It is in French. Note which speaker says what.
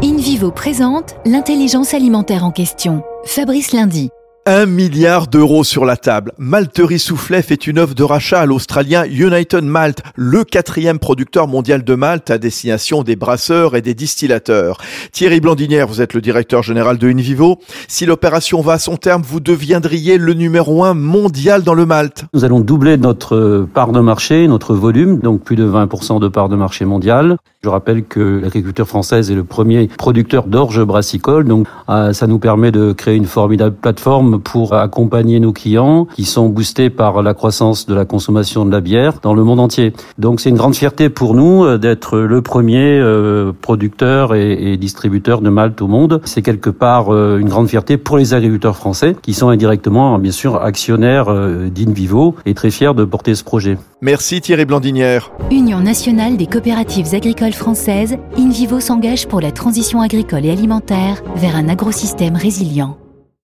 Speaker 1: InVivo présente l'intelligence alimentaire en question. Fabrice Lundi.
Speaker 2: Un milliard d'euros sur la table. Malterie Soufflet fait une offre de rachat à l'Australien United Malt, le quatrième producteur mondial de malt à destination des brasseurs et des distillateurs. Thierry Blandinière, vous êtes le directeur général de InVivo. Si l'opération va à son terme, vous deviendriez le numéro un mondial dans le malt.
Speaker 3: Nous allons doubler notre part de marché, notre volume, donc plus de 20% de part de marché mondial. Je rappelle que l'agriculture française est le premier producteur d'orge brassicole, donc euh, ça nous permet de créer une formidable plateforme pour accompagner nos clients qui sont boostés par la croissance de la consommation de la bière dans le monde entier. Donc c'est une grande fierté pour nous euh, d'être le premier euh, producteur et, distributeur de malt au monde. C'est quelque part une grande fierté pour les agriculteurs français qui sont indirectement bien sûr actionnaires d'Invivo et très fiers de porter ce projet.
Speaker 2: Merci Thierry Blandinière.
Speaker 1: Union nationale des coopératives agricoles françaises, InVivo s'engage pour la transition agricole et alimentaire vers un agrosystème résilient.